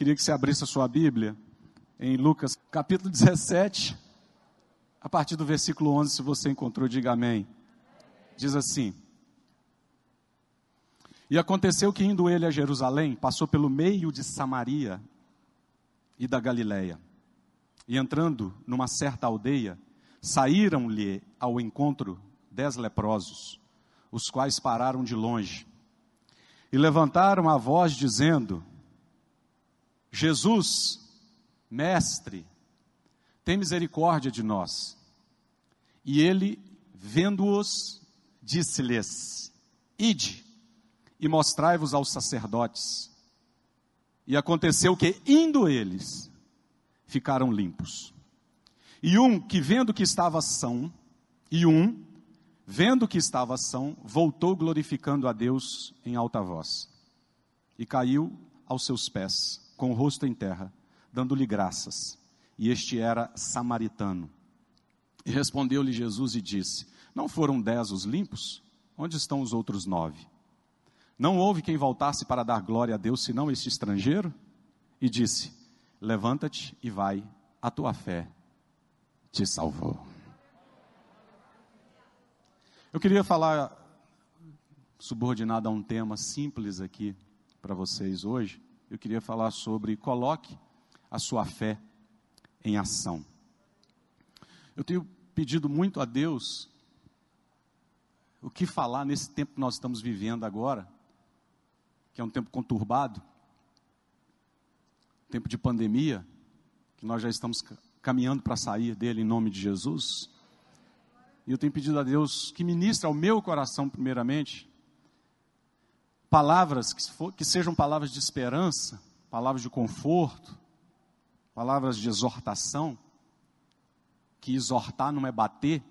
Queria que você abrisse a sua Bíblia em Lucas capítulo 17, a partir do versículo 11, se você encontrou, diga amém. Diz assim: E aconteceu que indo ele a Jerusalém, passou pelo meio de Samaria e da Galiléia. E entrando numa certa aldeia, saíram-lhe ao encontro dez leprosos, os quais pararam de longe e levantaram a voz dizendo: Jesus, mestre, tem misericórdia de nós. E ele, vendo-os, disse-lhes: Ide e mostrai-vos aos sacerdotes. E aconteceu que, indo eles, ficaram limpos. E um que vendo que estava são, e um, vendo que estava são, voltou glorificando a Deus em alta voz. E caiu aos seus pés, com o rosto em terra, dando-lhe graças. E este era samaritano. E respondeu-lhe Jesus e disse: Não foram dez os limpos? Onde estão os outros nove? Não houve quem voltasse para dar glória a Deus, senão este estrangeiro? E disse: Levanta-te e vai, a tua fé te salvou. Eu queria falar, subordinado a um tema simples aqui para vocês hoje, eu queria falar sobre coloque a sua fé em ação. Eu tenho pedido muito a Deus o que falar nesse tempo que nós estamos vivendo agora, que é um tempo conturbado, tempo de pandemia, que nós já estamos caminhando para sair dele em nome de Jesus. E eu tenho pedido a Deus que ministre ao meu coração, primeiramente, palavras que, for, que sejam palavras de esperança, palavras de conforto, palavras de exortação, que exortar não é bater,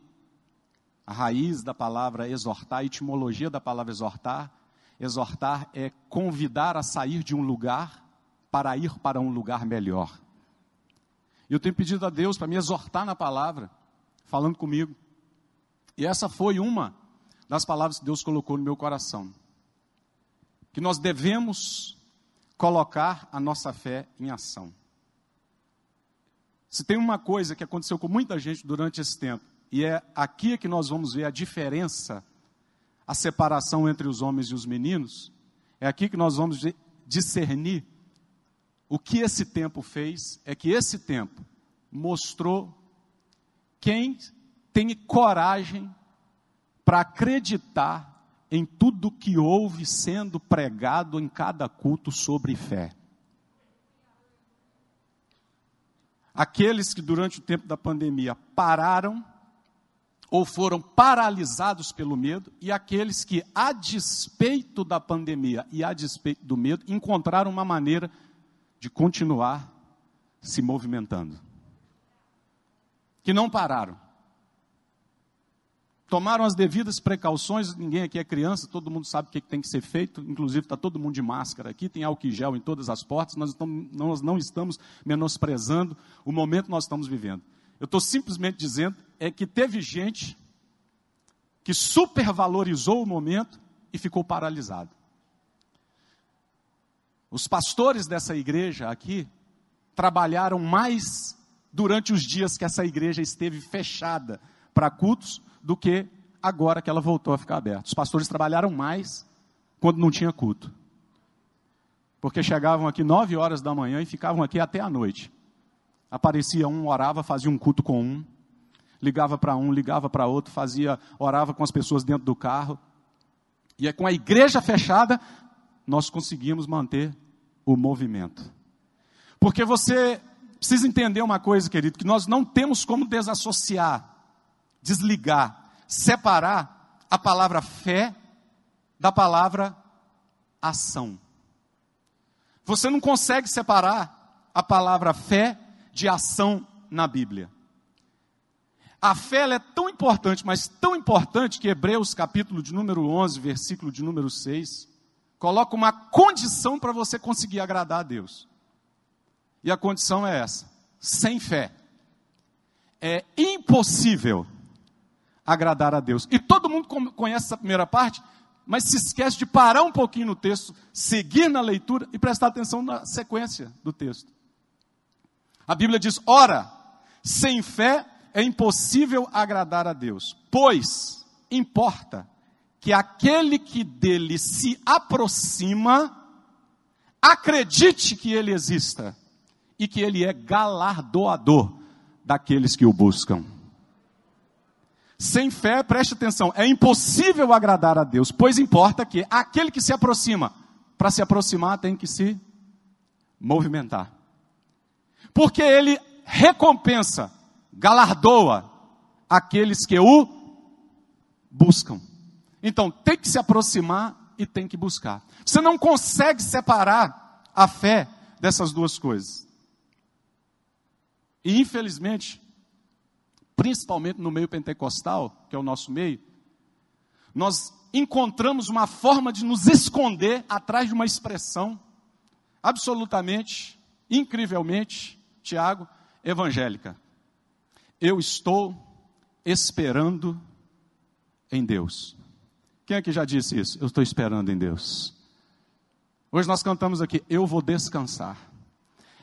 a raiz da palavra exortar, a etimologia da palavra exortar, exortar é convidar a sair de um lugar para ir para um lugar melhor. Eu tenho pedido a Deus para me exortar na palavra, falando comigo. E essa foi uma das palavras que Deus colocou no meu coração. Que nós devemos colocar a nossa fé em ação. Se tem uma coisa que aconteceu com muita gente durante esse tempo, e é aqui que nós vamos ver a diferença, a separação entre os homens e os meninos, é aqui que nós vamos discernir o que esse tempo fez é que esse tempo mostrou quem tem coragem para acreditar em tudo que houve sendo pregado em cada culto sobre fé. Aqueles que durante o tempo da pandemia pararam ou foram paralisados pelo medo, e aqueles que, a despeito da pandemia e a despeito do medo, encontraram uma maneira de continuar se movimentando. Que não pararam. Tomaram as devidas precauções, ninguém aqui é criança, todo mundo sabe o que tem que ser feito, inclusive está todo mundo de máscara aqui, tem álcool gel em todas as portas, nós, estamos, nós não estamos menosprezando o momento que nós estamos vivendo. Eu estou simplesmente dizendo é que teve gente que supervalorizou o momento e ficou paralisado. Os pastores dessa igreja aqui trabalharam mais durante os dias que essa igreja esteve fechada para cultos do que agora que ela voltou a ficar aberta. Os pastores trabalharam mais quando não tinha culto. Porque chegavam aqui nove horas da manhã e ficavam aqui até a noite. Aparecia um, orava, fazia um culto com um, ligava para um, ligava para outro, fazia, orava com as pessoas dentro do carro. E é com a igreja fechada, nós conseguimos manter o movimento. Porque você precisa entender uma coisa, querido, que nós não temos como desassociar, desligar, separar a palavra fé da palavra ação. Você não consegue separar a palavra fé de ação na Bíblia. A fé é tão importante, mas tão importante que Hebreus capítulo de número 11, versículo de número 6, coloca uma condição para você conseguir agradar a Deus. E a condição é essa: sem fé é impossível agradar a Deus. E todo mundo conhece essa primeira parte, mas se esquece de parar um pouquinho no texto, seguir na leitura e prestar atenção na sequência do texto. A Bíblia diz: ora, sem fé é impossível agradar a Deus, pois importa que aquele que dele se aproxima acredite que ele exista e que ele é galardoador daqueles que o buscam. Sem fé, preste atenção, é impossível agradar a Deus, pois importa que aquele que se aproxima, para se aproximar tem que se movimentar. Porque ele recompensa, galardoa aqueles que o buscam. Então, tem que se aproximar e tem que buscar. Você não consegue separar a fé dessas duas coisas. E infelizmente, principalmente no meio pentecostal, que é o nosso meio, nós encontramos uma forma de nos esconder atrás de uma expressão absolutamente, incrivelmente, Tiago, evangélica. Eu estou esperando em Deus. Quem é que já disse isso? Eu estou esperando em Deus. Hoje nós cantamos aqui, eu vou descansar.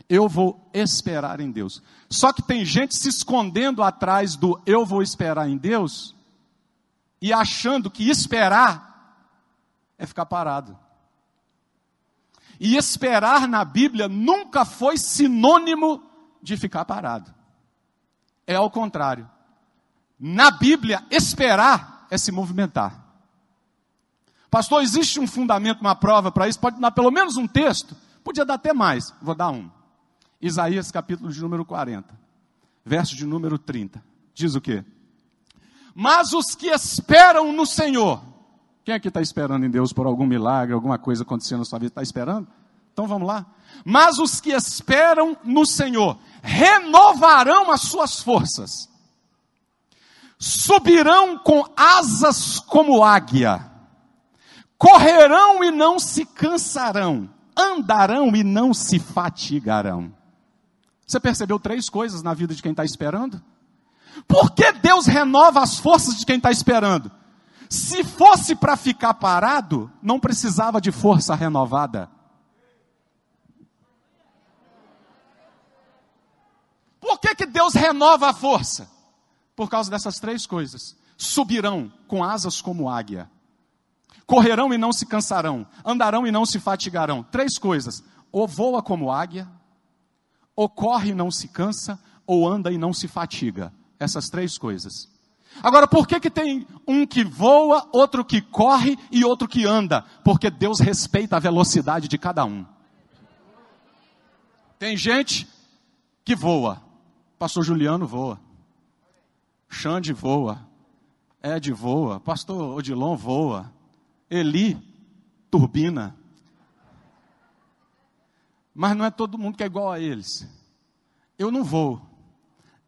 Eu vou esperar em Deus. Só que tem gente se escondendo atrás do eu vou esperar em Deus e achando que esperar é ficar parado. E esperar na Bíblia nunca foi sinônimo de ficar parado. É ao contrário. Na Bíblia, esperar é se movimentar. Pastor, existe um fundamento, uma prova para isso? Pode dar pelo menos um texto? Podia dar até mais. Vou dar um. Isaías capítulo de número 40, verso de número 30. Diz o quê? Mas os que esperam no Senhor. Quem aqui está esperando em Deus por algum milagre, alguma coisa acontecendo na sua vida? Está esperando? Então vamos lá. Mas os que esperam no Senhor renovarão as suas forças, subirão com asas como águia correrão e não se cansarão, andarão e não se fatigarão. Você percebeu três coisas na vida de quem está esperando? Por que Deus renova as forças de quem está esperando? Se fosse para ficar parado, não precisava de força renovada. Por que, que Deus renova a força? Por causa dessas três coisas: subirão com asas como águia, correrão e não se cansarão, andarão e não se fatigarão. Três coisas: ou voa como águia, ou corre e não se cansa, ou anda e não se fatiga. Essas três coisas. Agora, por que, que tem um que voa, outro que corre e outro que anda? Porque Deus respeita a velocidade de cada um. Tem gente que voa. Pastor Juliano voa. Xande voa. Ed voa. Pastor Odilon voa. Eli, turbina. Mas não é todo mundo que é igual a eles. Eu não vou.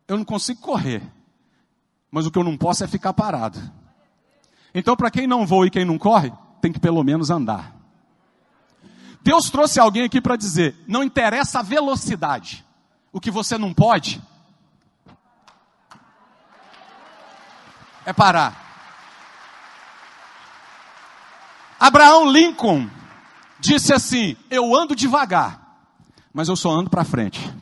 Eu não consigo correr. Mas o que eu não posso é ficar parado. Então, para quem não voa e quem não corre, tem que pelo menos andar. Deus trouxe alguém aqui para dizer: não interessa a velocidade. O que você não pode é parar. Abraão Lincoln disse assim: Eu ando devagar, mas eu só ando para frente.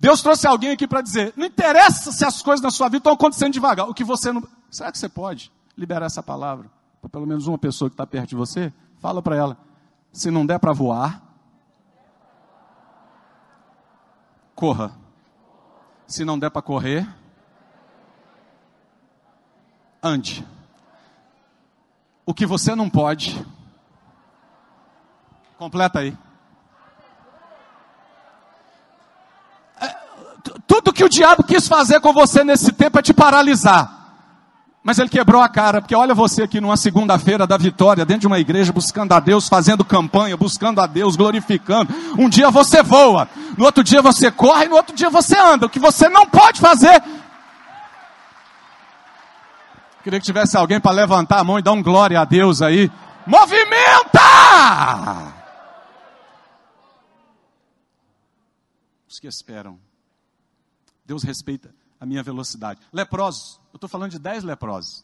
Deus trouxe alguém aqui para dizer: Não interessa se as coisas na sua vida estão acontecendo devagar. O que você não. Será que você pode liberar essa palavra para pelo menos uma pessoa que está perto de você? Fala para ela: Se não der para voar, corra. Se não der para correr, ande. O que você não pode, completa aí. É, tudo que o diabo quis fazer com você nesse tempo é te paralisar. Mas ele quebrou a cara, porque olha você aqui numa segunda-feira da vitória, dentro de uma igreja, buscando a Deus, fazendo campanha, buscando a Deus, glorificando. Um dia você voa, no outro dia você corre, no outro dia você anda. O que você não pode fazer, Queria que tivesse alguém para levantar a mão e dar um glória a Deus aí. Movimenta! Os que esperam. Deus respeita a minha velocidade. Leprosos, eu estou falando de dez leprosos.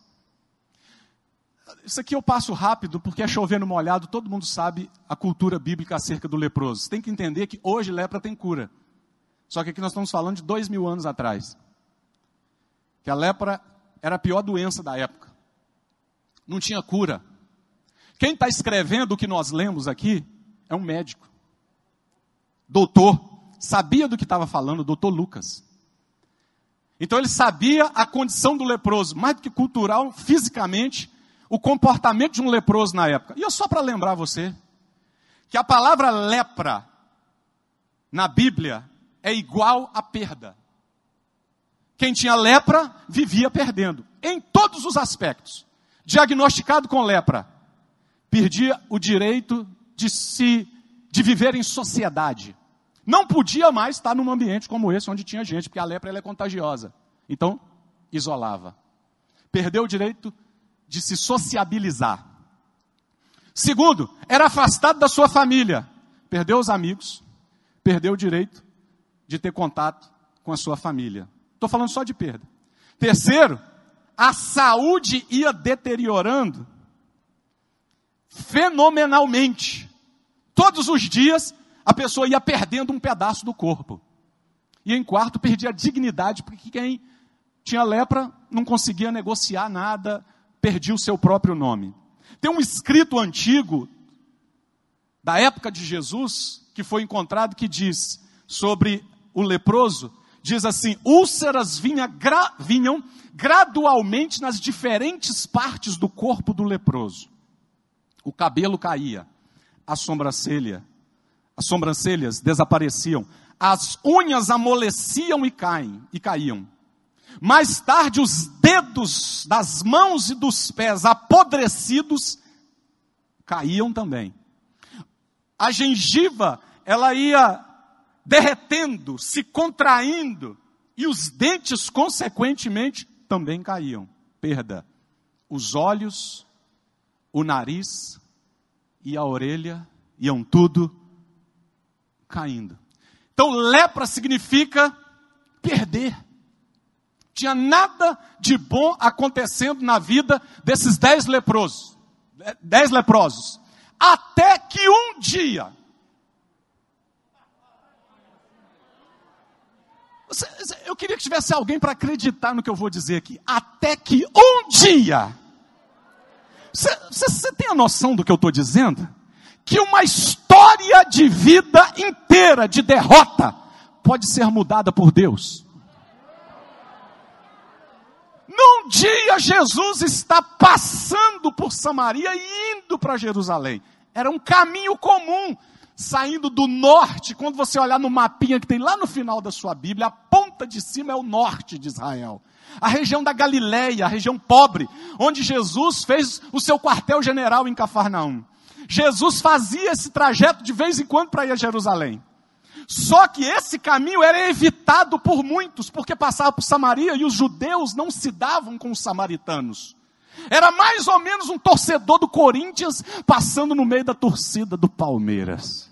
Isso aqui eu passo rápido, porque é chovendo molhado, todo mundo sabe a cultura bíblica acerca do leproso. Você tem que entender que hoje lepra tem cura. Só que aqui nós estamos falando de dois mil anos atrás. Que a lepra era a pior doença da época. Não tinha cura. Quem está escrevendo o que nós lemos aqui é um médico. Doutor. Sabia do que estava falando, doutor Lucas. Então ele sabia a condição do leproso, mais do que cultural, fisicamente, o comportamento de um leproso na época. E eu só para lembrar você que a palavra lepra na Bíblia é igual a perda. Quem tinha lepra vivia perdendo, em todos os aspectos. Diagnosticado com lepra, perdia o direito de se de viver em sociedade. Não podia mais estar num ambiente como esse onde tinha gente, porque a lepra é contagiosa. Então, isolava. Perdeu o direito de se sociabilizar. Segundo, era afastado da sua família. Perdeu os amigos, perdeu o direito de ter contato com a sua família. Estou falando só de perda. Terceiro, a saúde ia deteriorando fenomenalmente. Todos os dias a pessoa ia perdendo um pedaço do corpo. E em quarto, perdia a dignidade, porque quem tinha lepra não conseguia negociar nada, perdia o seu próprio nome. Tem um escrito antigo, da época de Jesus, que foi encontrado, que diz sobre o leproso, diz assim: úlceras vinha gra, vinham gradualmente nas diferentes partes do corpo do leproso. O cabelo caía, a sobrancelha, as sobrancelhas desapareciam, as unhas amoleciam e caem e caíam. Mais tarde, os dedos das mãos e dos pés apodrecidos caíam também. A gengiva, ela ia derretendo, se contraindo, e os dentes, consequentemente, também caíam. Perda. Os olhos, o nariz e a orelha iam tudo caindo. Então, lepra significa perder. Tinha nada de bom acontecendo na vida desses dez leprosos. Dez leprosos. Até que um dia, Eu queria que tivesse alguém para acreditar no que eu vou dizer aqui. Até que um dia. Você, você tem a noção do que eu estou dizendo? Que uma história de vida inteira de derrota pode ser mudada por Deus. Num dia Jesus está passando por Samaria e indo para Jerusalém. Era um caminho comum saindo do norte, quando você olhar no mapinha que tem lá no final da sua Bíblia, a ponta de cima é o norte de Israel. A região da Galileia, a região pobre, onde Jesus fez o seu quartel-general em Cafarnaum. Jesus fazia esse trajeto de vez em quando para ir a Jerusalém. Só que esse caminho era evitado por muitos, porque passava por Samaria e os judeus não se davam com os samaritanos. Era mais ou menos um torcedor do Corinthians passando no meio da torcida do Palmeiras.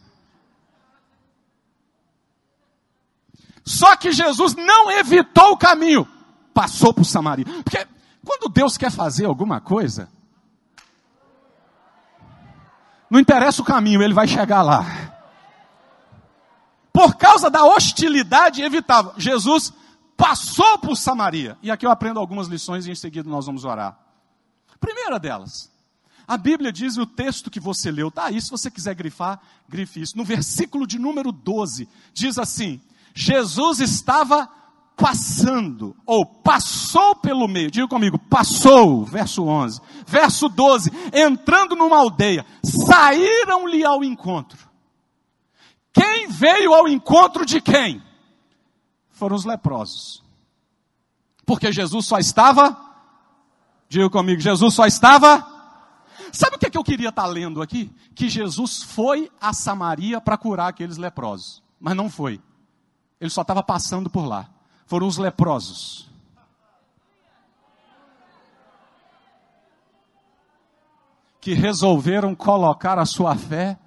Só que Jesus não evitou o caminho, passou por Samaria. Porque quando Deus quer fazer alguma coisa, não interessa o caminho, ele vai chegar lá. Por causa da hostilidade evitável, Jesus passou por Samaria. E aqui eu aprendo algumas lições e em seguida nós vamos orar. Primeira delas, a Bíblia diz o texto que você leu, tá aí, se você quiser grifar, grife isso. No versículo de número 12, diz assim: Jesus estava passando, ou passou pelo meio, diga comigo, passou, verso 11. Verso 12, entrando numa aldeia, saíram-lhe ao encontro. Quem veio ao encontro de quem? Foram os leprosos. Porque Jesus só estava Diga comigo, Jesus só estava. Sabe o que, é que eu queria estar lendo aqui? Que Jesus foi a Samaria para curar aqueles leprosos. Mas não foi. Ele só estava passando por lá. Foram os leprosos. Que resolveram colocar a sua fé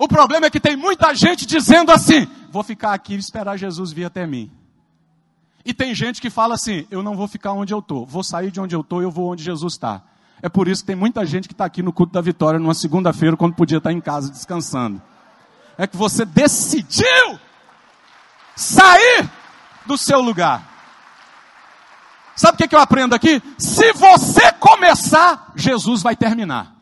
O problema é que tem muita gente dizendo assim: vou ficar aqui e esperar Jesus vir até mim. E tem gente que fala assim: eu não vou ficar onde eu estou, vou sair de onde eu estou e eu vou onde Jesus está. É por isso que tem muita gente que está aqui no culto da vitória numa segunda-feira, quando podia estar em casa descansando. É que você decidiu sair do seu lugar. Sabe o que, eu aprendo aqui? Se você começar, Jesus vai terminar.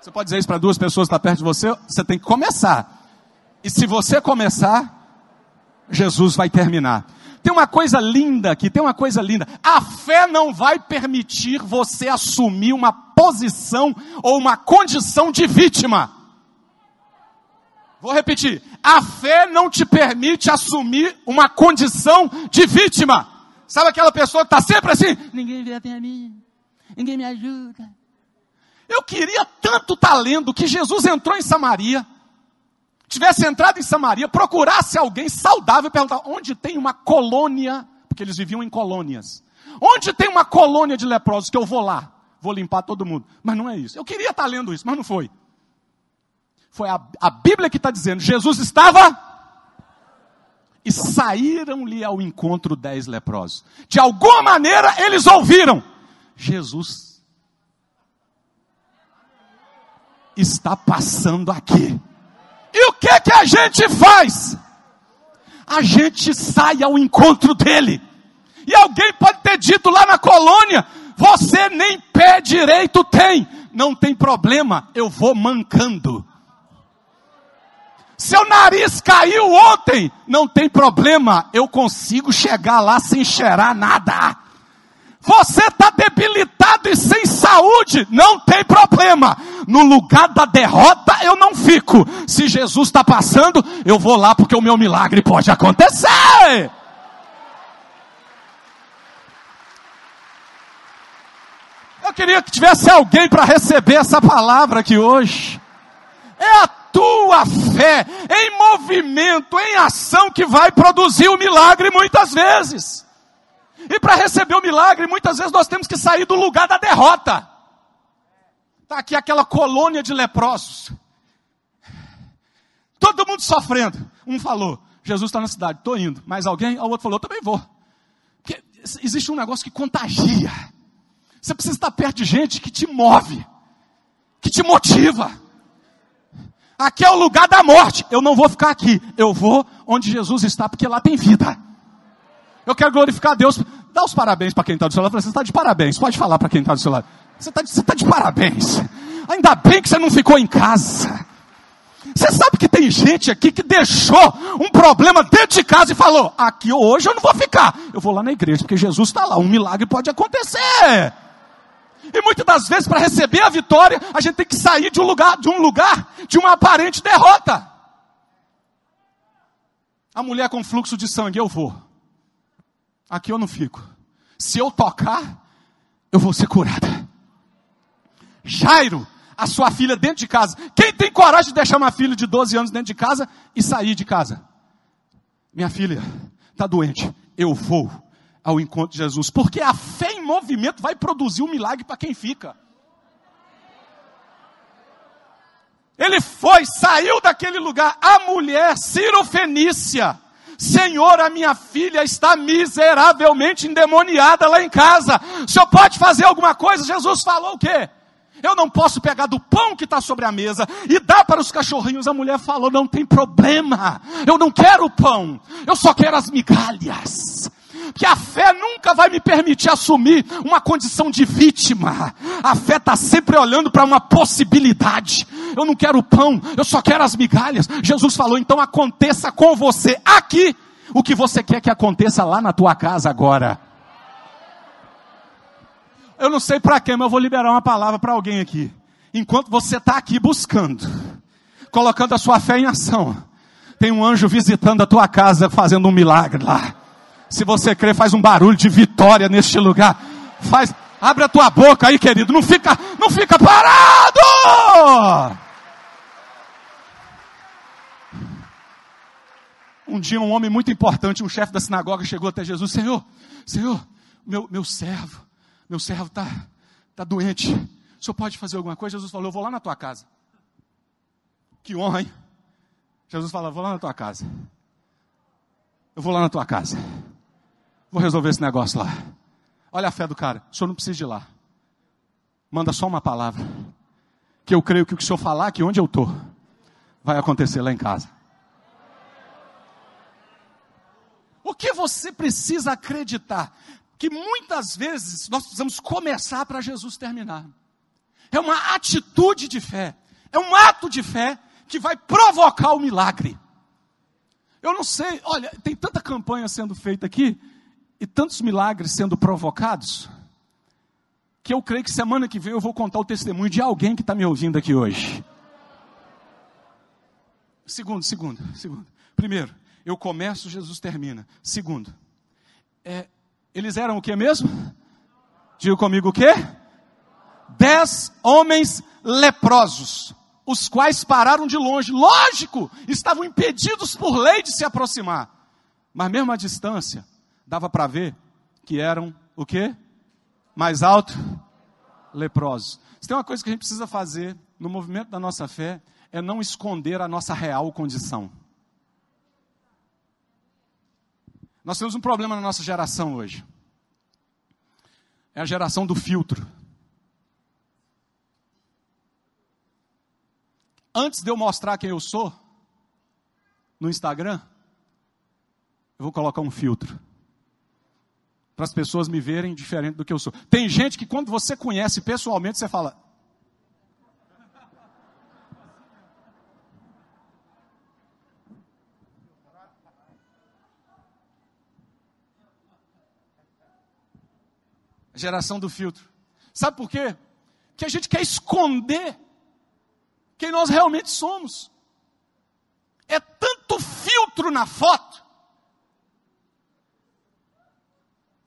Você pode dizer isso para duas pessoas que estão perto de você? Você tem que começar. E se você começar, Jesus vai terminar. Tem uma coisa linda aqui, tem uma coisa linda. A fé não vai permitir você assumir uma posição ou uma condição de vítima. Vou repetir. A fé não te permite assumir uma condição de vítima. Sabe aquela pessoa que está sempre assim? Ninguém vê até a mim. Ninguém me ajuda. Eu queria tanto estar tá lendo que Jesus entrou em Samaria tivesse entrado em Samaria, procurasse alguém saudável e perguntar onde tem uma colônia, porque eles viviam em colônias. Onde tem uma colônia de leprosos que eu vou lá, vou limpar todo mundo. Mas não é isso. Eu queria estar lendo isso, mas não foi. Foi a, a Bíblia que está dizendo: Jesus estava e saíram-lhe ao encontro dez leprosos. De alguma maneira eles ouviram: Jesus está passando aqui. E o que que a gente faz? A gente sai ao encontro dele. E alguém pode ter dito lá na colônia: você nem pé direito tem. Não tem problema, eu vou mancando. Seu nariz caiu ontem, não tem problema, eu consigo chegar lá sem cheirar nada. Você está debilitado e sem saúde, não tem problema. No lugar da derrota eu não fico. Se Jesus está passando, eu vou lá porque o meu milagre pode acontecer. Eu queria que tivesse alguém para receber essa palavra aqui hoje. É a tua fé em movimento, em ação que vai produzir o milagre muitas vezes. E para receber o milagre, muitas vezes nós temos que sair do lugar da derrota. Está aqui aquela colônia de leprosos. Todo mundo sofrendo. Um falou, Jesus está na cidade, estou indo. Mais alguém? O outro falou, eu também vou. Porque existe um negócio que contagia. Você precisa estar perto de gente que te move, que te motiva. Aqui é o lugar da morte. Eu não vou ficar aqui. Eu vou onde Jesus está, porque lá tem vida. Eu quero glorificar Deus. Dá os parabéns para quem está do seu lado. Você está de parabéns. Pode falar para quem está do seu lado. Você está tá de parabéns. Ainda bem que você não ficou em casa. Você sabe que tem gente aqui que deixou um problema dentro de casa e falou: aqui hoje eu não vou ficar. Eu vou lá na igreja, porque Jesus está lá. Um milagre pode acontecer. E muitas das vezes, para receber a vitória, a gente tem que sair de um lugar, de um lugar, de uma aparente derrota. A mulher com fluxo de sangue, eu vou. Aqui eu não fico. Se eu tocar, eu vou ser curada. Jairo, a sua filha dentro de casa. Quem tem coragem de deixar uma filha de 12 anos dentro de casa e sair de casa? Minha filha está doente. Eu vou ao encontro de Jesus. Porque a fé em movimento vai produzir um milagre para quem fica. Ele foi, saiu daquele lugar. A mulher cirofenícia Senhor, a minha filha está miseravelmente endemoniada lá em casa. O senhor pode fazer alguma coisa? Jesus falou o quê? Eu não posso pegar do pão que está sobre a mesa e dar para os cachorrinhos. A mulher falou: não tem problema. Eu não quero o pão. Eu só quero as migalhas que a fé nunca vai me permitir assumir uma condição de vítima. A fé está sempre olhando para uma possibilidade. Eu não quero pão, eu só quero as migalhas. Jesus falou, então aconteça com você aqui o que você quer que aconteça lá na tua casa agora. Eu não sei para quem, mas eu vou liberar uma palavra para alguém aqui. Enquanto você está aqui buscando, colocando a sua fé em ação, tem um anjo visitando a tua casa, fazendo um milagre lá. Se você crê, faz um barulho de vitória neste lugar. Faz, abre a tua boca aí, querido. Não fica, não fica parado. Um dia um homem muito importante, um chefe da sinagoga, chegou até Jesus. Senhor, Senhor, meu, meu servo, meu servo está tá doente. O senhor pode fazer alguma coisa? Jesus falou, eu vou lá na tua casa. Que honra, hein? Jesus falou, vou lá na tua casa. Eu vou lá na tua casa. Vou resolver esse negócio lá. Olha a fé do cara. O senhor não precisa ir lá. Manda só uma palavra. Que eu creio que o que o senhor falar aqui onde eu estou, vai acontecer lá em casa. O que você precisa acreditar? Que muitas vezes nós precisamos começar para Jesus terminar. É uma atitude de fé. É um ato de fé que vai provocar o milagre. Eu não sei, olha, tem tanta campanha sendo feita aqui e tantos milagres sendo provocados, que eu creio que semana que vem eu vou contar o testemunho de alguém que está me ouvindo aqui hoje. Segundo, segundo, segundo. Primeiro, eu começo, Jesus termina. Segundo, é, eles eram o que mesmo? Diga comigo o quê? Dez homens leprosos os quais pararam de longe. Lógico, estavam impedidos por lei de se aproximar. Mas mesmo à distância, dava para ver que eram o quê? Mais alto? Leprosos. Se tem uma coisa que a gente precisa fazer no movimento da nossa fé, é não esconder a nossa real condição. Nós temos um problema na nossa geração hoje. É a geração do filtro. antes de eu mostrar quem eu sou no Instagram, eu vou colocar um filtro. Para as pessoas me verem diferente do que eu sou. Tem gente que quando você conhece pessoalmente, você fala. Geração do filtro. Sabe por quê? Que a gente quer esconder quem nós realmente somos. É tanto filtro na foto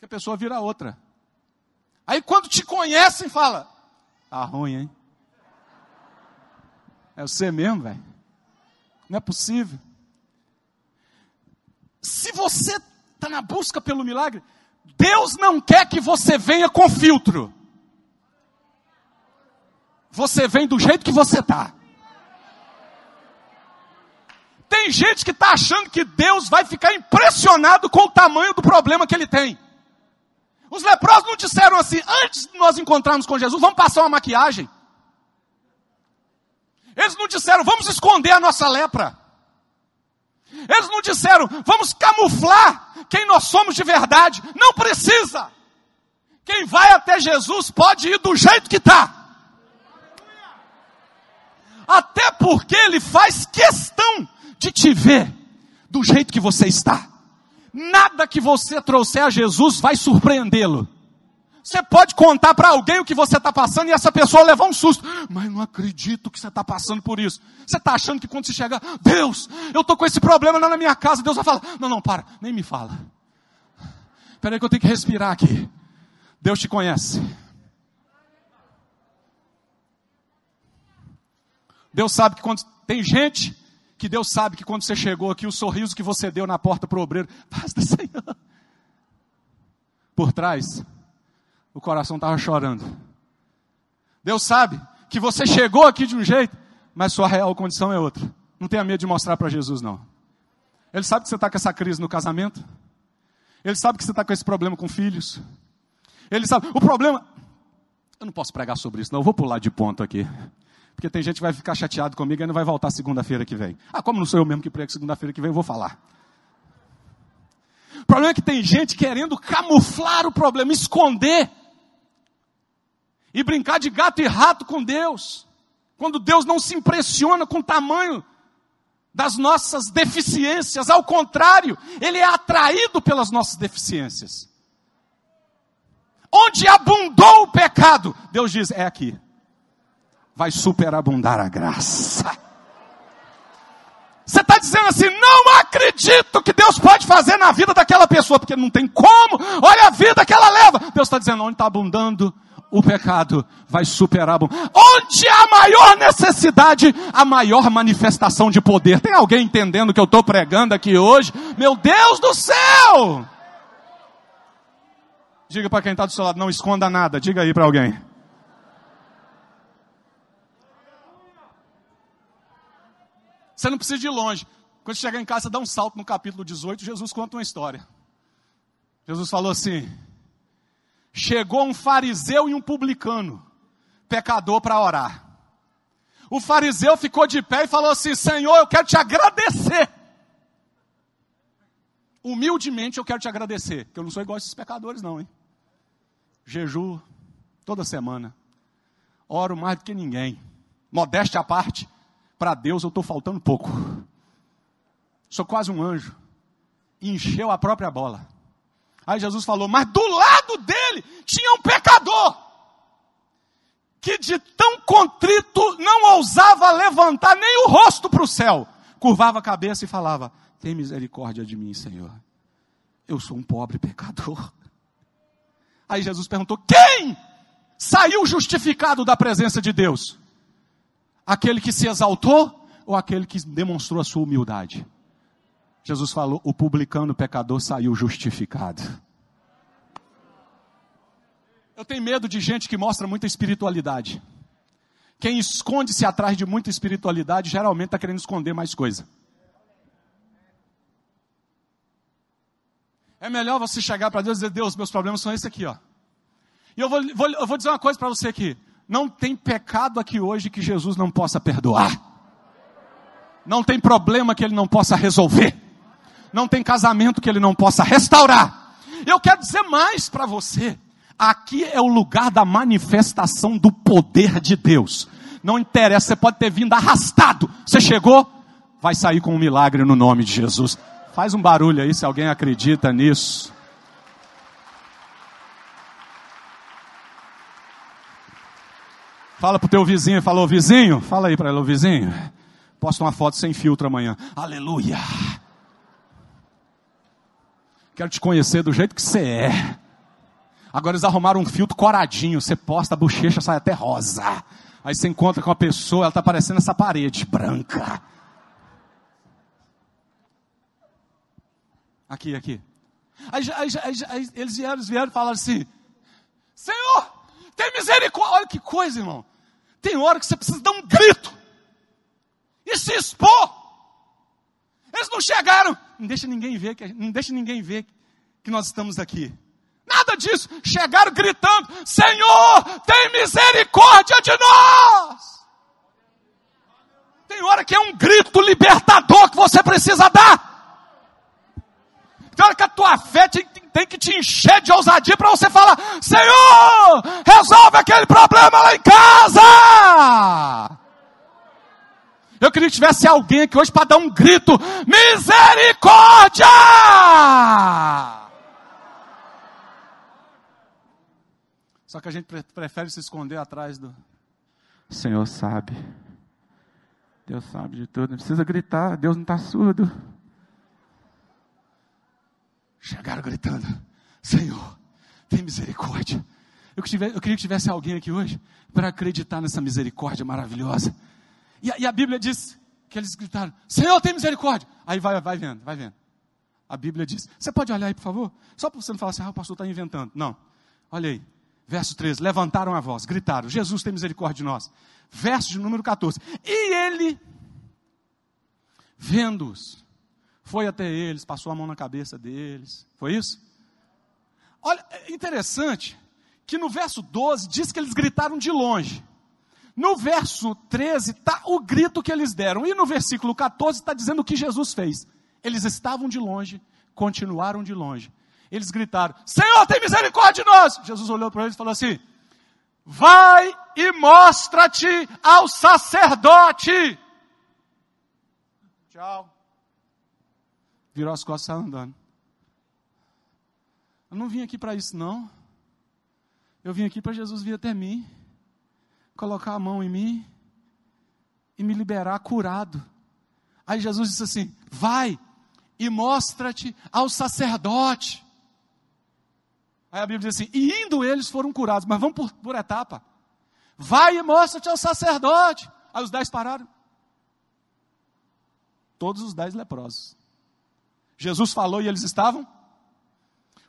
que a pessoa vira outra. Aí quando te conhecem, fala: Tá ruim, hein? É você mesmo, velho. Não é possível. Se você está na busca pelo milagre, Deus não quer que você venha com filtro. Você vem do jeito que você está. Tem gente que está achando que Deus vai ficar impressionado com o tamanho do problema que ele tem. Os leprosos não disseram assim, antes de nós encontrarmos com Jesus, vamos passar uma maquiagem. Eles não disseram, vamos esconder a nossa lepra. Eles não disseram, vamos camuflar quem nós somos de verdade. Não precisa. Quem vai até Jesus pode ir do jeito que está. Até porque ele faz questão de te ver do jeito que você está. Nada que você trouxer a Jesus vai surpreendê-lo. Você pode contar para alguém o que você está passando e essa pessoa levar um susto. Mas não acredito que você está passando por isso. Você está achando que quando você chegar, Deus, eu estou com esse problema lá na minha casa, Deus vai falar, não, não, para, nem me fala. Espera aí que eu tenho que respirar aqui. Deus te conhece. Deus sabe que quando tem gente que Deus sabe que quando você chegou aqui, o sorriso que você deu na porta para o obreiro, Senhor. Por trás, o coração estava chorando. Deus sabe que você chegou aqui de um jeito, mas sua real condição é outra. Não tenha medo de mostrar para Jesus, não. Ele sabe que você está com essa crise no casamento. Ele sabe que você está com esse problema com filhos. Ele sabe. O problema. Eu não posso pregar sobre isso, não. Eu vou pular de ponto aqui. Porque tem gente que vai ficar chateado comigo e não vai voltar segunda-feira que vem. Ah, como não sou eu mesmo que prego segunda-feira que vem, eu vou falar. O problema é que tem gente querendo camuflar o problema, esconder. E brincar de gato e rato com Deus. Quando Deus não se impressiona com o tamanho das nossas deficiências, ao contrário, Ele é atraído pelas nossas deficiências. Onde abundou o pecado, Deus diz: é aqui vai superabundar a graça. Você está dizendo assim, não acredito que Deus pode fazer na vida daquela pessoa, porque não tem como, olha a vida que ela leva. Deus está dizendo, onde está abundando o pecado, vai superar. Onde há maior necessidade, a maior manifestação de poder. Tem alguém entendendo que eu estou pregando aqui hoje? Meu Deus do céu! Diga para quem está do seu lado, não esconda nada. Diga aí para alguém. Você não precisa ir longe. Quando chegar em casa, dá um salto no capítulo 18, Jesus conta uma história. Jesus falou assim: chegou um fariseu e um publicano, pecador, para orar. O fariseu ficou de pé e falou assim: Senhor, eu quero te agradecer. Humildemente eu quero te agradecer, que eu não sou igual a esses pecadores, não, hein? Jeju toda semana, oro mais do que ninguém, modéstia à parte, para Deus eu estou faltando pouco. Sou quase um anjo. encheu a própria bola. Aí Jesus falou: Mas do lado dele tinha um pecador que de tão contrito não ousava levantar nem o rosto para o céu, curvava a cabeça e falava: Tem misericórdia de mim, Senhor. Eu sou um pobre pecador. Aí Jesus perguntou: Quem saiu justificado da presença de Deus? Aquele que se exaltou ou aquele que demonstrou a sua humildade? Jesus falou: o publicano pecador saiu justificado. Eu tenho medo de gente que mostra muita espiritualidade. Quem esconde-se atrás de muita espiritualidade geralmente está querendo esconder mais coisa. É melhor você chegar para Deus e dizer: Deus, meus problemas são esse aqui, ó. E eu vou, vou, eu vou dizer uma coisa para você aqui: não tem pecado aqui hoje que Jesus não possa perdoar. Não tem problema que ele não possa resolver não tem casamento que ele não possa restaurar. Eu quero dizer mais para você. Aqui é o lugar da manifestação do poder de Deus. Não interessa, você pode ter vindo arrastado. Você chegou, vai sair com um milagre no nome de Jesus. Faz um barulho aí se alguém acredita nisso. Fala pro teu vizinho, falou vizinho, fala aí para ele, vizinho. Posta uma foto sem filtro amanhã. Aleluia. Quero te conhecer do jeito que você é. Agora eles arrumaram um filtro coradinho. Você posta a bochecha, sai até rosa. Aí você encontra com a pessoa, ela está parecendo essa parede branca. Aqui, aqui. Aí, aí, aí, aí eles vieram, eles vieram e falaram assim: Senhor, tem misericórdia. Olha que coisa, irmão. Tem hora que você precisa dar um grito e se expor. Eles não chegaram. Não deixa ninguém ver que não deixa ninguém ver que nós estamos aqui. Nada disso. Chegaram gritando: Senhor, tem misericórdia de nós. Tem hora que é um grito libertador que você precisa dar. Tem hora que a tua fé tem, tem que te encher de ousadia para você falar: Senhor, resolve aquele problema lá em casa. Eu queria que tivesse alguém aqui hoje para dar um grito: misericórdia! Só que a gente prefere se esconder atrás do. Senhor sabe. Deus sabe de tudo. Não precisa gritar. Deus não está surdo. Chegaram gritando: Senhor, tem misericórdia. Eu queria que tivesse alguém aqui hoje para acreditar nessa misericórdia maravilhosa. E a, e a Bíblia diz que eles gritaram: Senhor, tem misericórdia. Aí vai, vai vendo, vai vendo. A Bíblia diz: Você pode olhar aí, por favor? Só para você não falar assim, ah, o pastor está inventando. Não. Olha aí. Verso 13: Levantaram a voz, gritaram: Jesus tem misericórdia de nós. Verso de número 14: E ele, vendo-os, foi até eles, passou a mão na cabeça deles. Foi isso? Olha, é interessante que no verso 12 diz que eles gritaram de longe. No verso 13 está o grito que eles deram, e no versículo 14 está dizendo o que Jesus fez. Eles estavam de longe, continuaram de longe. Eles gritaram: Senhor, tem misericórdia de nós! Jesus olhou para eles e falou assim: Vai e mostra-te ao sacerdote. Tchau. Virou as costas e saiu andando. Eu não vim aqui para isso, não. Eu vim aqui para Jesus vir até mim colocar a mão em mim e me liberar curado. Aí Jesus disse assim: Vai e mostra-te ao sacerdote. Aí a Bíblia diz assim: E indo eles foram curados, mas vamos por, por etapa. Vai e mostra-te ao sacerdote. Aí os dez pararam. Todos os dez leprosos. Jesus falou e eles estavam?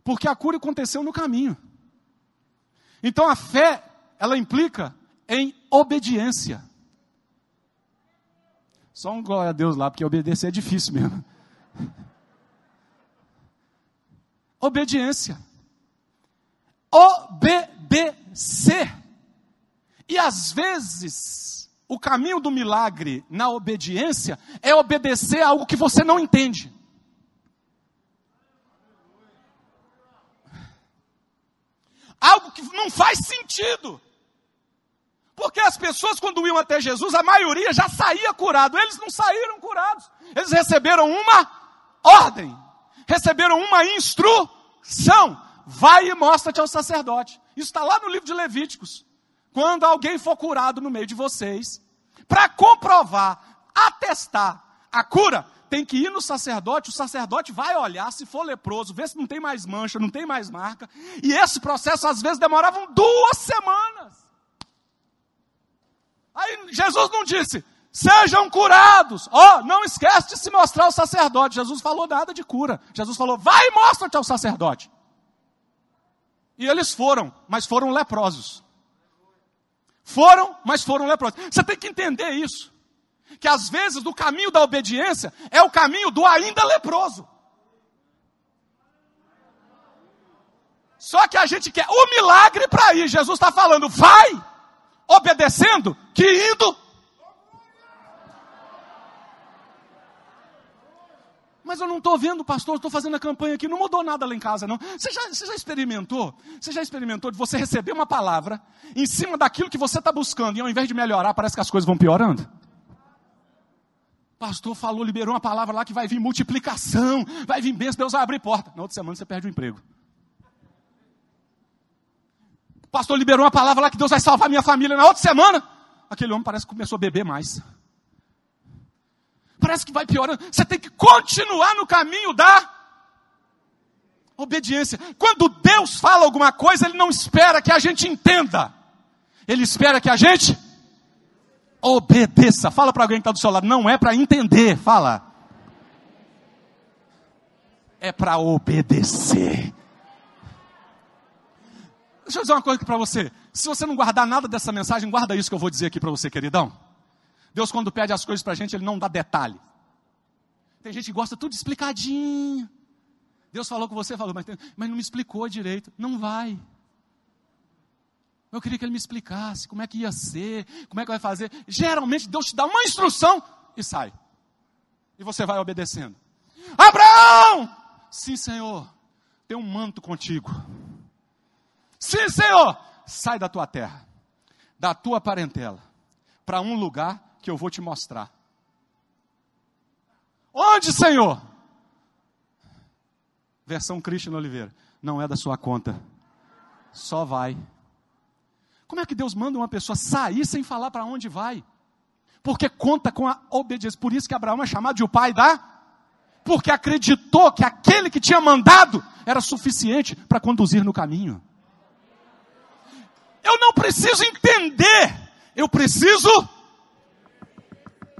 Porque a cura aconteceu no caminho. Então a fé, ela implica em obediência. Só um glória a Deus lá, porque obedecer é difícil mesmo. obediência. Obedecer. E às vezes, o caminho do milagre na obediência é obedecer a algo que você não entende. Algo que não faz sentido. Porque as pessoas, quando iam até Jesus, a maioria já saía curado. Eles não saíram curados. Eles receberam uma ordem, receberam uma instrução. Vai e mostra-te ao sacerdote. Isso está lá no livro de Levíticos. Quando alguém for curado no meio de vocês, para comprovar, atestar a cura, tem que ir no sacerdote, o sacerdote vai olhar se for leproso, ver se não tem mais mancha, não tem mais marca. E esse processo às vezes demorava duas semanas. Aí Jesus não disse, sejam curados. Ó, oh, não esquece de se mostrar ao sacerdote. Jesus falou nada de cura. Jesus falou, vai e mostra-te ao sacerdote. E eles foram, mas foram leprosos. Foram, mas foram leprosos. Você tem que entender isso que às vezes o caminho da obediência é o caminho do ainda leproso. Só que a gente quer o milagre para ir. Jesus está falando, vai, obedecendo, que indo. Mas eu não estou vendo, pastor, estou fazendo a campanha aqui, não mudou nada lá em casa, não. Você já, você já experimentou? Você já experimentou de você receber uma palavra em cima daquilo que você está buscando, e ao invés de melhorar, parece que as coisas vão piorando? pastor falou, liberou uma palavra lá que vai vir multiplicação, vai vir bênção, Deus vai abrir porta. Na outra semana você perde o emprego. Pastor liberou uma palavra lá que Deus vai salvar minha família. Na outra semana, aquele homem parece que começou a beber mais. Parece que vai piorando. Você tem que continuar no caminho da obediência. Quando Deus fala alguma coisa, Ele não espera que a gente entenda. Ele espera que a gente obedeça. Fala para alguém que está do seu lado, não é para entender, fala. É para obedecer. Deixa eu dizer uma coisa aqui para você. Se você não guardar nada dessa mensagem, guarda isso que eu vou dizer aqui para você, queridão. Deus, quando pede as coisas para a gente, Ele não dá detalhe. Tem gente que gosta tudo explicadinho. Deus falou com você, falou, mas, mas não me explicou direito. Não vai. Eu queria que ele me explicasse como é que ia ser, como é que vai fazer. Geralmente Deus te dá uma instrução e sai. E você vai obedecendo. Abraão! Sim, Senhor. Tem um manto contigo. Sim, Senhor. Sai da tua terra, da tua parentela, para um lugar que eu vou te mostrar. Onde, Senhor? Versão Cristian Oliveira. Não é da sua conta. Só vai. Como é que Deus manda uma pessoa sair sem falar para onde vai? Porque conta com a obediência. Por isso que Abraão é chamado de o pai da. Porque acreditou que aquele que tinha mandado era suficiente para conduzir no caminho. Eu não preciso entender, eu preciso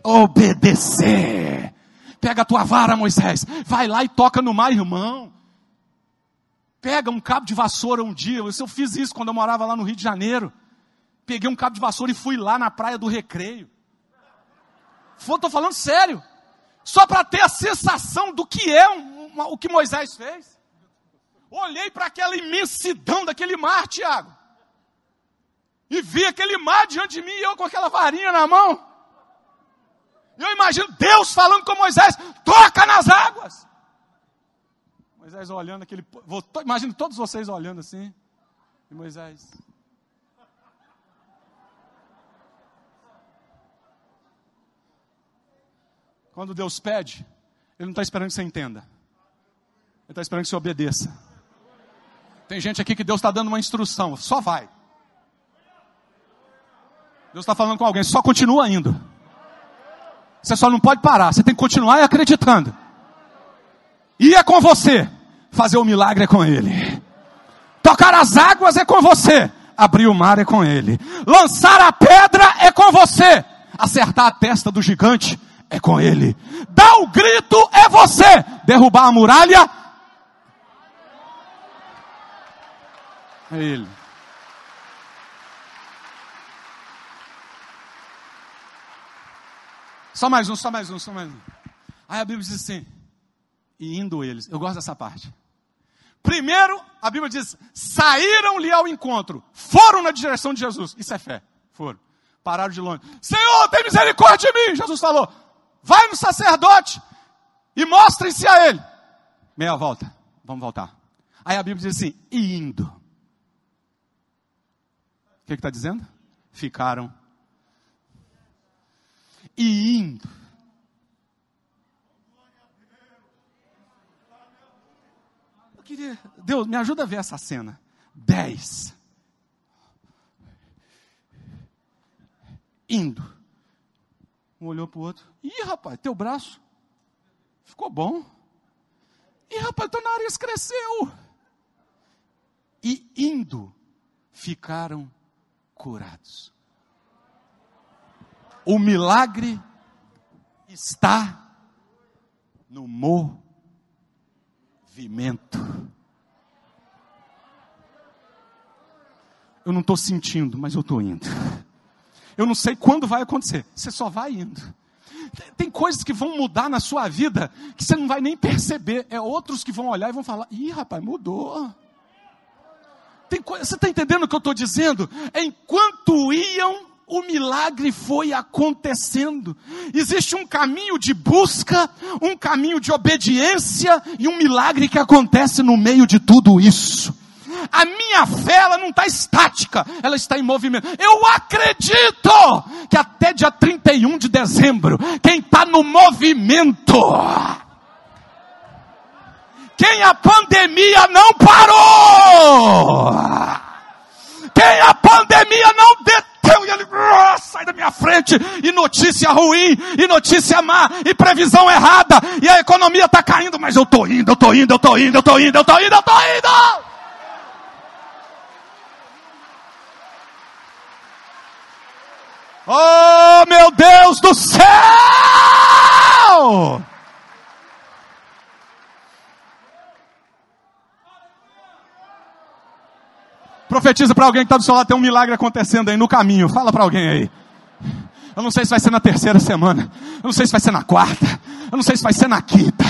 obedecer. Pega a tua vara, Moisés, vai lá e toca no mar, irmão. Pega um cabo de vassoura um dia. Eu fiz isso quando eu morava lá no Rio de Janeiro peguei um cabo de vassoura e fui lá na praia do recreio. Estou falando sério. Só para ter a sensação do que é um, uma, o que Moisés fez. Olhei para aquela imensidão daquele mar, Tiago. E vi aquele mar diante de mim e eu com aquela varinha na mão. E eu imagino Deus falando com Moisés: toca nas águas. Moisés olhando aquele. Imagino todos vocês olhando assim. E Moisés. Quando Deus pede, Ele não está esperando que você entenda. Ele está esperando que você obedeça. Tem gente aqui que Deus está dando uma instrução, só vai. Deus está falando com alguém, só continua indo. Você só não pode parar, você tem que continuar acreditando. E é com você. Fazer o milagre é com Ele. Tocar as águas é com você. Abrir o mar é com Ele. Lançar a pedra é com você. Acertar a testa do gigante é com ele. Dá o grito, é você. Derrubar a muralha, é ele. Só mais um, só mais um, só mais um. Aí a Bíblia diz assim: e indo eles, eu gosto dessa parte. Primeiro, a Bíblia diz: saíram-lhe ao encontro, foram na direção de Jesus. Isso é fé. Foram. Pararam de longe. Senhor, tem misericórdia de mim. Jesus falou: vai no sacerdote e mostrem-se a ele. Meia volta. Vamos voltar. Aí a Bíblia diz assim: e indo. O que está dizendo? Ficaram. E indo. Eu queria. Deus, me ajuda a ver essa cena. Dez. Indo. Um olhou para o outro. Ih, rapaz, teu braço ficou bom. Ih, rapaz, teu nariz cresceu. E indo, ficaram curados. O milagre está no movimento. Eu não estou sentindo, mas eu estou indo. Eu não sei quando vai acontecer, você só vai indo. Tem coisas que vão mudar na sua vida que você não vai nem perceber. É outros que vão olhar e vão falar: ih, rapaz, mudou. Tem você está entendendo o que eu estou dizendo? Enquanto iam, o milagre foi acontecendo. Existe um caminho de busca, um caminho de obediência e um milagre que acontece no meio de tudo isso. A minha fé, ela não está estática, ela está em movimento. Eu acredito que até dia 31 de dezembro, quem está no movimento, quem a pandemia não parou, quem a pandemia não oh, sai da minha frente, e notícia ruim, e notícia má, e previsão errada, e a economia está caindo, mas eu estou indo, eu estou indo, eu estou indo, eu estou indo, eu estou indo, eu estou indo. Oh, meu Deus do céu! Profetiza para alguém que está do seu lado, tem um milagre acontecendo aí no caminho. Fala para alguém aí. Eu não sei se vai ser na terceira semana. Eu não sei se vai ser na quarta. Eu não sei se vai ser na quinta.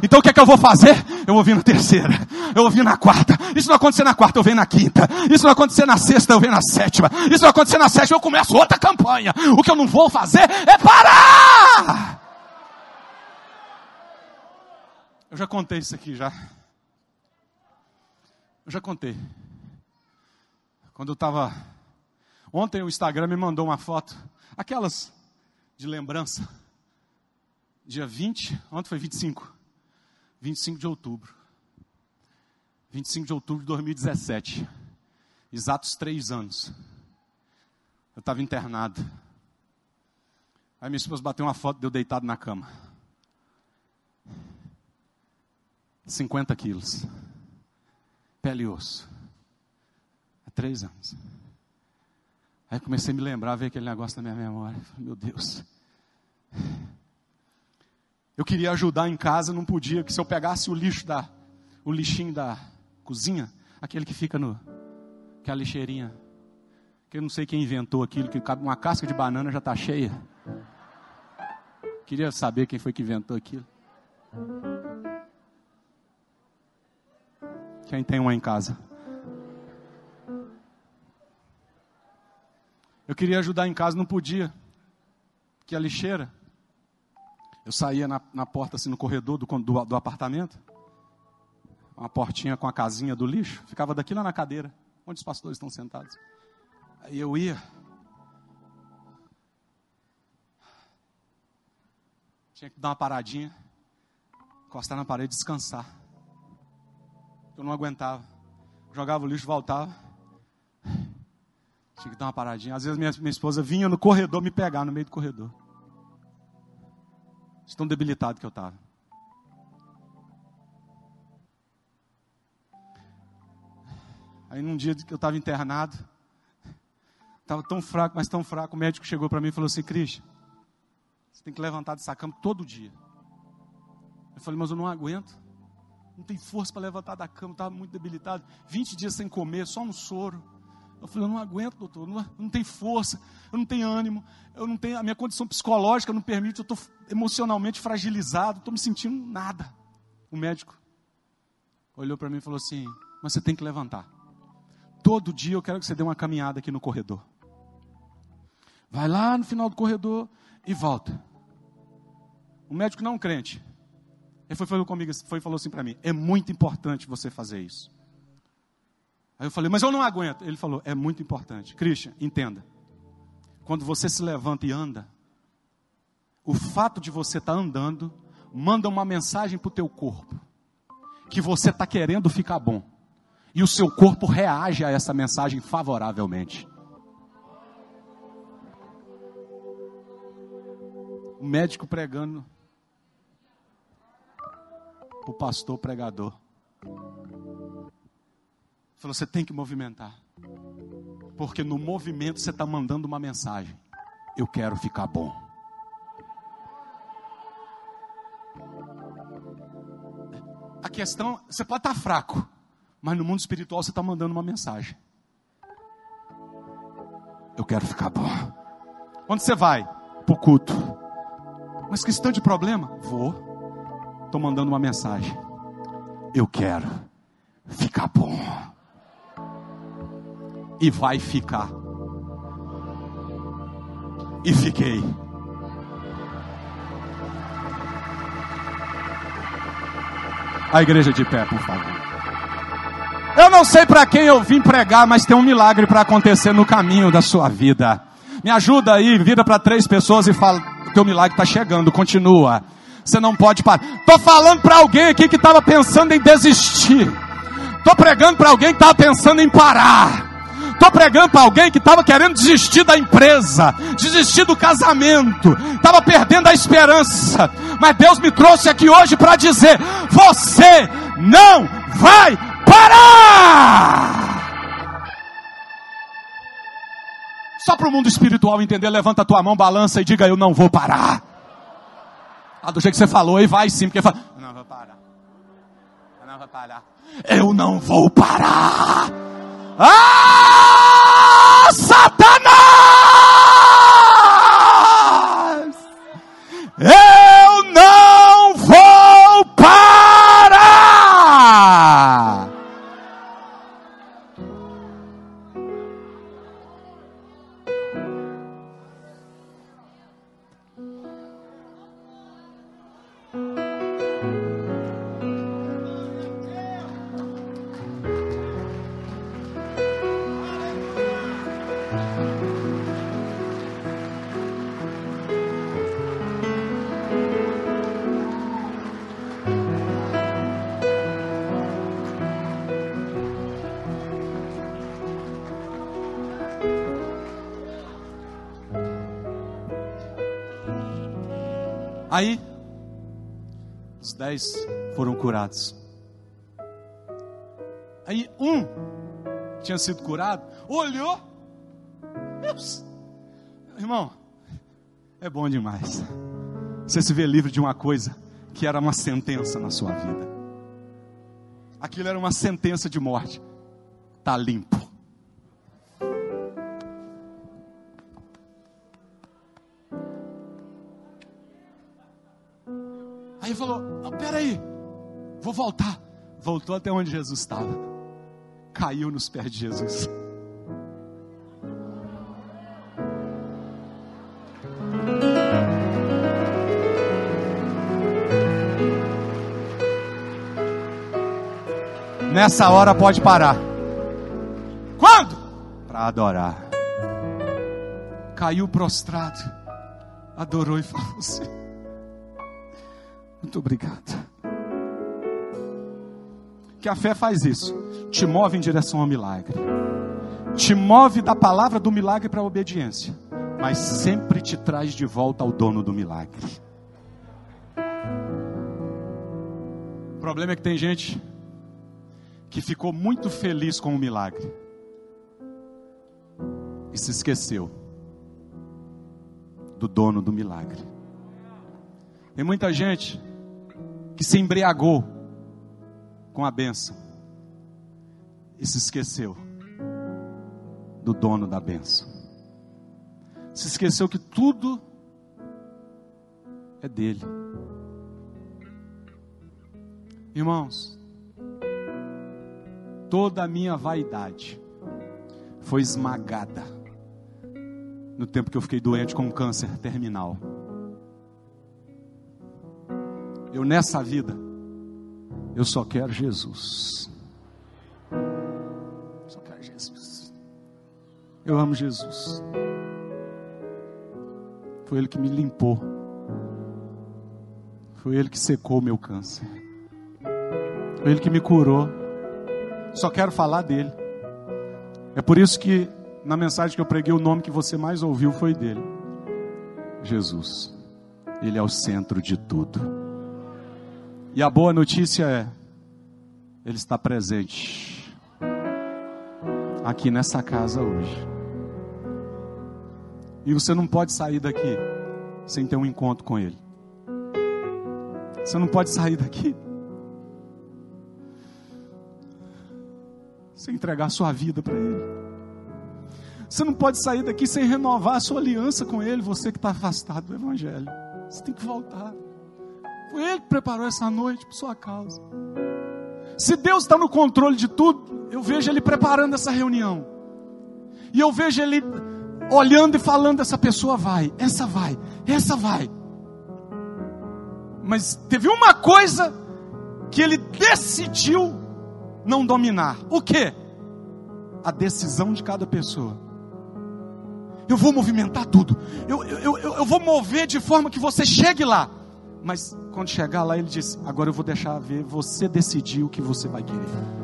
Então o que é que eu vou fazer? Eu vou vir na terceira, eu vou vir na quarta. Isso não acontecer na quarta, eu venho na quinta. Isso não acontecer na sexta, eu venho na sétima. Isso não acontecer na sétima, eu começo outra campanha. O que eu não vou fazer é parar. Eu já contei isso aqui já. Eu já contei. Quando eu estava. Ontem o Instagram me mandou uma foto, aquelas de lembrança. Dia 20, ontem foi 25. 25 de outubro. 25 de outubro de 2017. Exatos três anos. Eu estava internado. Aí minha esposa bateu uma foto de eu deitado na cama. 50 quilos. Pele e osso. Três anos. Aí comecei a me lembrar, ver aquele negócio na minha memória. Meu Deus. Eu queria ajudar em casa, não podia, que se eu pegasse o lixo da, o lixinho da cozinha, aquele que fica no, que é a lixeirinha, que eu não sei quem inventou aquilo, que uma casca de banana já está cheia. Queria saber quem foi que inventou aquilo. Quem tem uma em casa? Eu queria ajudar em casa, não podia. Que a lixeira eu saía na, na porta, assim, no corredor do, do, do apartamento, uma portinha com a casinha do lixo, ficava daqui lá na cadeira, onde os pastores estão sentados. Aí eu ia, tinha que dar uma paradinha, encostar na parede descansar. Eu não aguentava. Jogava o lixo, voltava. Tinha que dar uma paradinha. Às vezes minha, minha esposa vinha no corredor me pegar no meio do corredor de tão debilitado que eu estava. Aí num dia que eu estava internado, estava tão fraco, mas tão fraco, o médico chegou para mim e falou assim, Cris, você tem que levantar dessa cama todo dia. Eu falei, mas eu não aguento. Não tem força para levantar da cama, estava muito debilitado. 20 dias sem comer, só no soro. Eu falei, eu não aguento, doutor, não, não tenho força, eu não tenho ânimo, eu não tenho, a minha condição psicológica não permite, eu estou emocionalmente fragilizado, estou me sentindo nada. O médico olhou para mim e falou assim: Mas você tem que levantar. Todo dia eu quero que você dê uma caminhada aqui no corredor. Vai lá no final do corredor e volta. O médico não crente. Ele foi falou comigo, foi falou assim para mim: é muito importante você fazer isso. Aí eu falei, mas eu não aguento. Ele falou, é muito importante. Christian, entenda. Quando você se levanta e anda, o fato de você estar tá andando manda uma mensagem para o teu corpo que você está querendo ficar bom. E o seu corpo reage a essa mensagem favoravelmente. O médico pregando o pastor pregador. Falou: você tem que movimentar. Porque no movimento você está mandando uma mensagem. Eu quero ficar bom. A questão, você pode estar tá fraco, mas no mundo espiritual você está mandando uma mensagem. Eu quero ficar bom. Onde você vai? Para o culto. Mas questão de problema? Vou. Estou mandando uma mensagem. Eu quero ficar bom. E vai ficar. E fiquei. A igreja de pé, por favor. Eu não sei para quem eu vim pregar, mas tem um milagre para acontecer no caminho da sua vida. Me ajuda aí, vira para três pessoas e fala: o teu milagre está chegando, continua. Você não pode parar. Estou falando para alguém aqui que estava pensando em desistir. Estou pregando para alguém que estava pensando em parar. Estou pregando para alguém que estava querendo desistir da empresa, desistir do casamento, estava perdendo a esperança. Mas Deus me trouxe aqui hoje para dizer: você não vai parar. Só para o mundo espiritual entender, levanta a tua mão, balança e diga: Eu não vou parar. Ah, do jeito que você falou, aí vai sim, porque fala, não vou parar. Não vou parar. Eu não vou parar. Ah, Satanás! Dez foram curados. Aí um tinha sido curado, olhou, Deus, irmão, é bom demais. Você se vê livre de uma coisa que era uma sentença na sua vida. Aquilo era uma sentença de morte. Está limpo. Voltou até onde Jesus estava. Caiu nos pés de Jesus. Nessa hora pode parar. Quando? Para adorar. Caiu prostrado, adorou e falou assim: muito obrigado. Que a fé faz isso, te move em direção ao milagre, te move da palavra do milagre para a obediência, mas sempre te traz de volta ao dono do milagre. O problema é que tem gente que ficou muito feliz com o milagre e se esqueceu do dono do milagre. Tem muita gente que se embriagou com a benção e se esqueceu do dono da benção. Se esqueceu que tudo é dele. Irmãos, toda a minha vaidade foi esmagada no tempo que eu fiquei doente com um câncer terminal. Eu nessa vida, eu só quero Jesus. Só quero Jesus. Eu amo Jesus. Foi Ele que me limpou. Foi Ele que secou meu câncer. Foi Ele que me curou. Só quero falar dele. É por isso que na mensagem que eu preguei, o nome que você mais ouviu foi dele: Jesus. Ele é o centro de tudo. E a boa notícia é: Ele está presente aqui nessa casa hoje. E você não pode sair daqui sem ter um encontro com Ele. Você não pode sair daqui sem entregar sua vida para Ele. Você não pode sair daqui sem renovar a sua aliança com Ele, você que está afastado do Evangelho. Você tem que voltar. Ele preparou essa noite por sua causa. Se Deus está no controle de tudo, eu vejo Ele preparando essa reunião. E eu vejo Ele olhando e falando: essa pessoa vai, essa vai, essa vai. Mas teve uma coisa que Ele decidiu não dominar: o que? A decisão de cada pessoa eu vou movimentar tudo, eu, eu, eu, eu vou mover de forma que você chegue lá. Mas quando chegar lá, ele disse: Agora eu vou deixar ver, você decidir o que você vai querer.